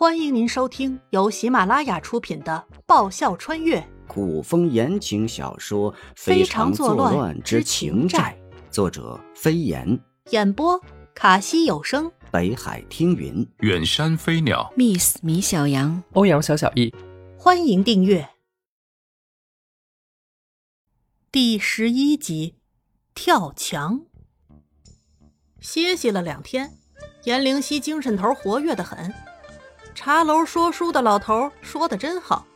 欢迎您收听由喜马拉雅出品的《爆笑穿越古风言情小说《非常常作乱乱之之情情债作者飞檐，》，演播卡西有声。北海听云。远山飞鸟，Miss 米小羊，欧阳小小易，欢迎订阅第十一集《跳墙》。歇息了两天，颜灵犀精神头活跃的很。茶楼说书的老头说的真好，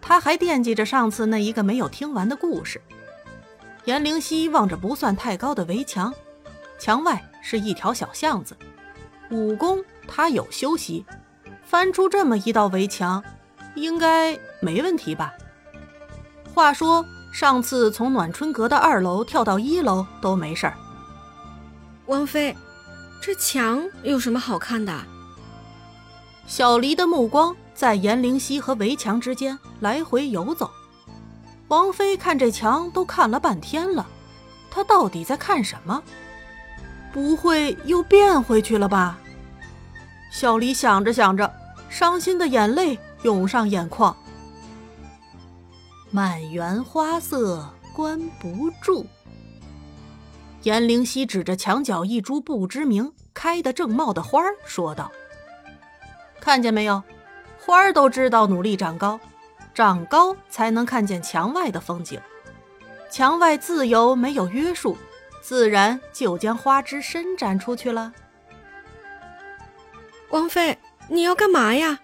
他还惦记着上次那一个没有听完的故事。颜灵犀望着不算太高的围墙，墙外是一条小巷子。武功他有修习，翻出这么一道围墙，应该没问题吧？话说上次从暖春阁的二楼跳到一楼都没事儿，王妃，这墙有什么好看的？小黎的目光在颜灵犀和围墙之间来回游走。王妃看这墙都看了半天了，她到底在看什么？不会又变回去了吧？小黎想着想着，伤心的眼泪涌上眼眶。满园花色关不住。颜灵犀指着墙角一株不知名、开得正茂的花儿说道。看见没有，花儿都知道努力长高，长高才能看见墙外的风景。墙外自由没有约束，自然就将花枝伸展出去了。王妃，你要干嘛呀？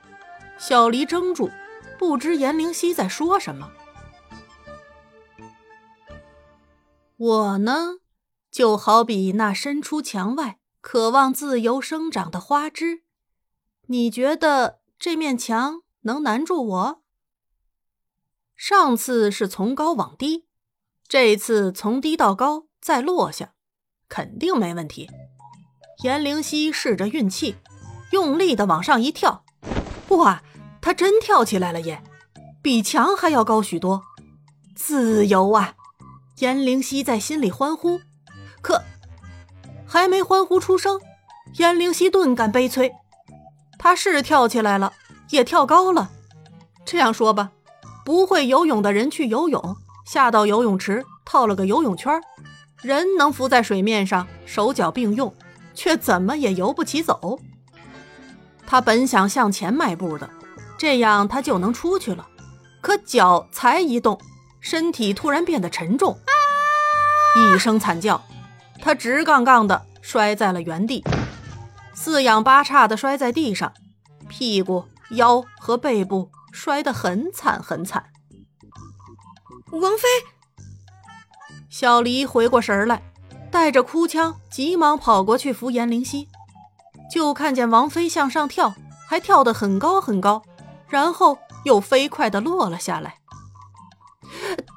小黎怔住，不知颜灵犀在说什么。我呢，就好比那伸出墙外、渴望自由生长的花枝。你觉得这面墙能难住我？上次是从高往低，这次从低到高再落下，肯定没问题。颜灵犀试着运气，用力的往上一跳，哇，他真跳起来了耶，比墙还要高许多。自由啊！颜灵犀在心里欢呼，可还没欢呼出声，颜灵犀顿感悲催。他是跳起来了，也跳高了。这样说吧，不会游泳的人去游泳，下到游泳池套了个游泳圈，人能浮在水面上，手脚并用，却怎么也游不起走。他本想向前迈步的，这样他就能出去了。可脚才一动，身体突然变得沉重，一声惨叫，他直杠杠的摔在了原地。四仰八叉的摔在地上，屁股、腰和背部摔得很惨很惨。王妃，小黎回过神来，带着哭腔，急忙跑过去扶颜灵犀，就看见王妃向上跳，还跳得很高很高，然后又飞快地落了下来。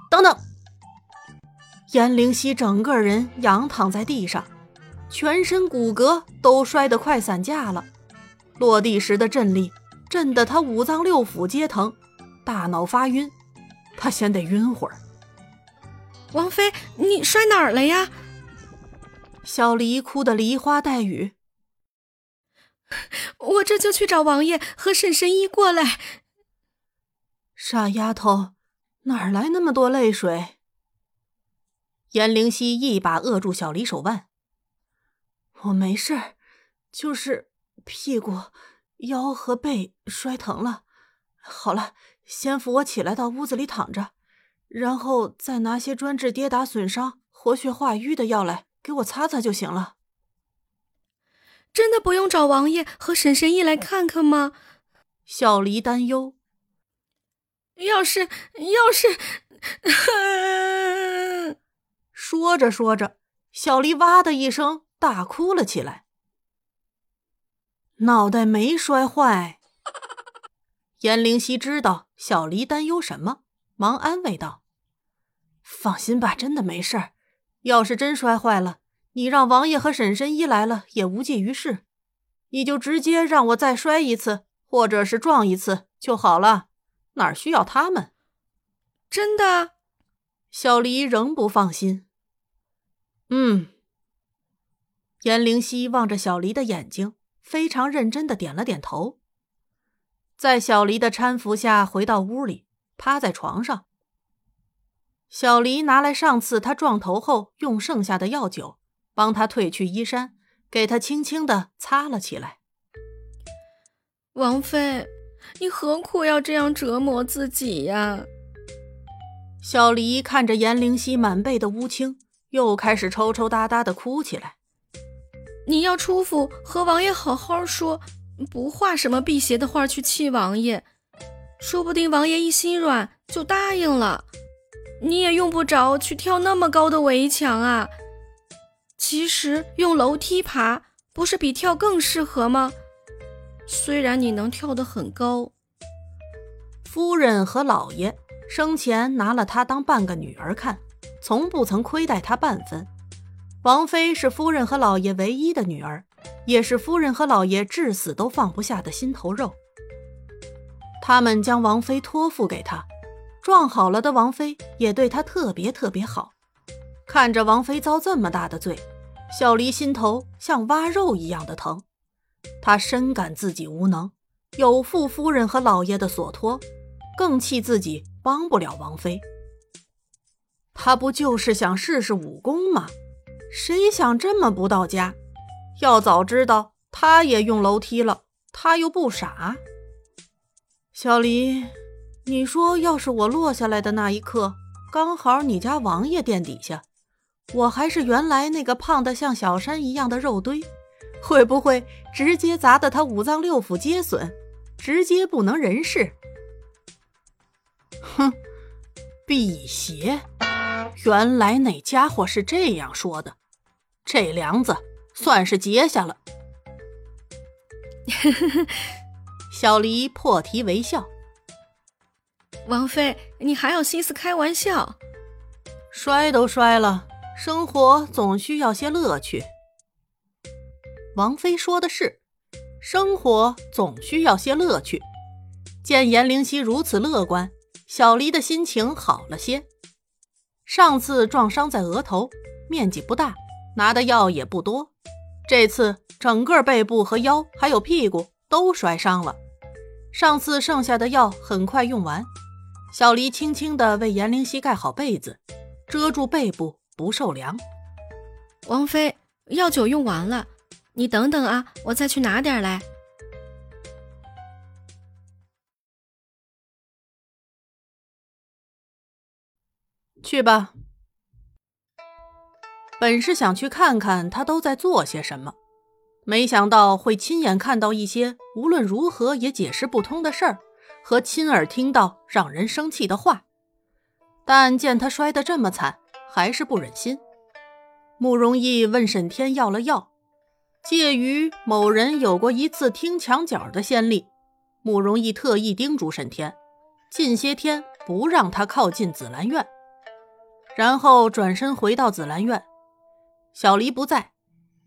等等，颜灵犀整个人仰躺在地上。全身骨骼都摔得快散架了，落地时的震力震得他五脏六腑皆疼，大脑发晕，他先得晕会儿。王妃，你摔哪儿了呀？小黎哭得梨花带雨。我这就去找王爷和沈神医过来。傻丫头，哪儿来那么多泪水？颜灵犀一把扼住小黎手腕。我没事儿，就是屁股、腰和背摔疼了。好了，先扶我起来到屋子里躺着，然后再拿些专治跌打损伤、活血化瘀的药来给我擦擦就行了。真的不用找王爷和沈神医来看看吗？小黎担忧。要是要是，说着说着，小黎哇的一声。大哭了起来，脑袋没摔坏。颜灵犀知道小黎担忧什么，忙安慰道：“放心吧，真的没事儿。要是真摔坏了，你让王爷和沈神医来了也无济于事，你就直接让我再摔一次，或者是撞一次就好了，哪需要他们？”真的？小黎仍不放心。嗯。颜灵犀望着小黎的眼睛，非常认真的点了点头。在小黎的搀扶下回到屋里，趴在床上。小黎拿来上次他撞头后用剩下的药酒，帮他褪去衣衫，给他轻轻的擦了起来。王妃，你何苦要这样折磨自己呀？小黎看着颜灵溪满背的乌青，又开始抽抽搭搭的哭起来。你要出府和王爷好好说，不画什么辟邪的画去气王爷，说不定王爷一心软就答应了。你也用不着去跳那么高的围墙啊。其实用楼梯爬不是比跳更适合吗？虽然你能跳得很高，夫人和老爷。生前拿了她当半个女儿看，从不曾亏待她半分。王妃是夫人和老爷唯一的女儿，也是夫人和老爷至死都放不下的心头肉。他们将王妃托付给他，撞好了的王妃也对他特别特别好。看着王妃遭这么大的罪，小黎心头像挖肉一样的疼。他深感自己无能，有负夫人和老爷的所托，更气自己。帮不了王妃，他不就是想试试武功吗？谁想这么不到家？要早知道，他也用楼梯了。他又不傻。小黎，你说，要是我落下来的那一刻，刚好你家王爷垫底下，我还是原来那个胖得像小山一样的肉堆，会不会直接砸得他五脏六腑皆损，直接不能人事？哼，辟邪，原来那家伙是这样说的，这梁子算是结下了。小黎破涕为笑。王妃，你还有心思开玩笑？摔都摔了，生活总需要些乐趣。王妃说的是，生活总需要些乐趣。见颜灵溪如此乐观。小黎的心情好了些。上次撞伤在额头，面积不大，拿的药也不多。这次整个背部和腰还有屁股都摔伤了。上次剩下的药很快用完，小黎轻轻地为颜灵溪盖好被子，遮住背部不受凉。王妃，药酒用完了，你等等啊，我再去拿点来。去吧。本是想去看看他都在做些什么，没想到会亲眼看到一些无论如何也解释不通的事儿，和亲耳听到让人生气的话。但见他摔得这么惨，还是不忍心。慕容易问沈天要了药，介于某人有过一次听墙角的先例，慕容易特意叮嘱沈天，近些天不让他靠近紫兰院。然后转身回到紫兰院，小黎不在，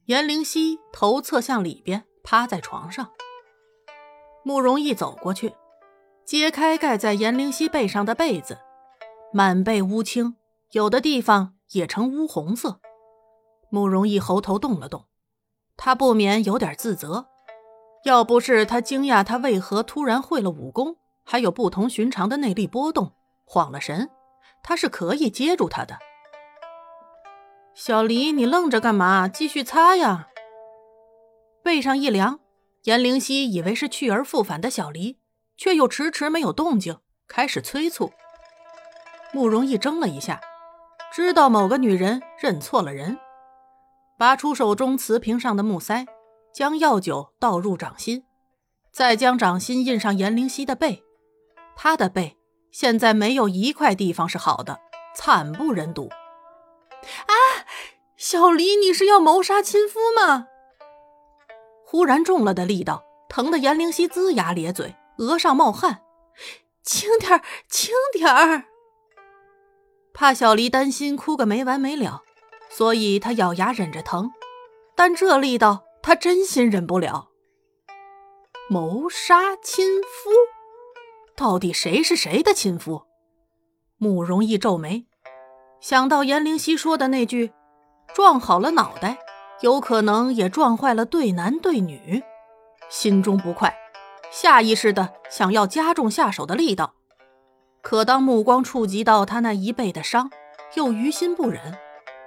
颜灵溪头侧向里边趴在床上。慕容易走过去，揭开盖在颜灵溪背上的被子，满背乌青，有的地方也呈乌红色。慕容易喉头动了动，他不免有点自责，要不是他惊讶他为何突然会了武功，还有不同寻常的内力波动，晃了神。他是可以接住他的，小黎，你愣着干嘛？继续擦呀！背上一凉，颜灵溪以为是去而复返的小黎，却又迟迟没有动静，开始催促。慕容易怔了一下，知道某个女人认错了人，拔出手中瓷瓶上的木塞，将药酒倒入掌心，再将掌心印上颜灵溪的背，他的背。现在没有一块地方是好的，惨不忍睹。啊，小黎，你是要谋杀亲夫吗？忽然重了的力道，疼得颜灵溪龇牙咧嘴，额上冒汗。轻点儿，轻点儿。怕小黎担心哭个没完没了，所以他咬牙忍着疼。但这力道，他真心忍不了。谋杀亲夫。到底谁是谁的亲夫？慕容易皱眉，想到颜灵溪说的那句“撞好了脑袋”，有可能也撞坏了对男对女，心中不快，下意识的想要加重下手的力道。可当目光触及到他那一背的伤，又于心不忍，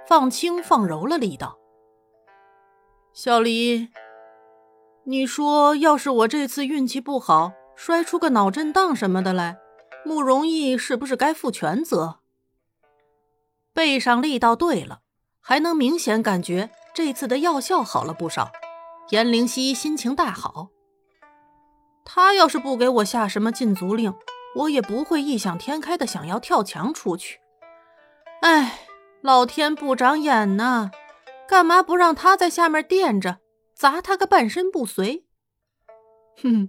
放轻放柔了力道。小黎，你说要是我这次运气不好，摔出个脑震荡什么的来，慕容易是不是该负全责？背上力道对了，还能明显感觉这次的药效好了不少。颜灵溪心情大好。他要是不给我下什么禁足令，我也不会异想天开的想要跳墙出去。哎，老天不长眼呐，干嘛不让他在下面垫着，砸他个半身不遂？哼，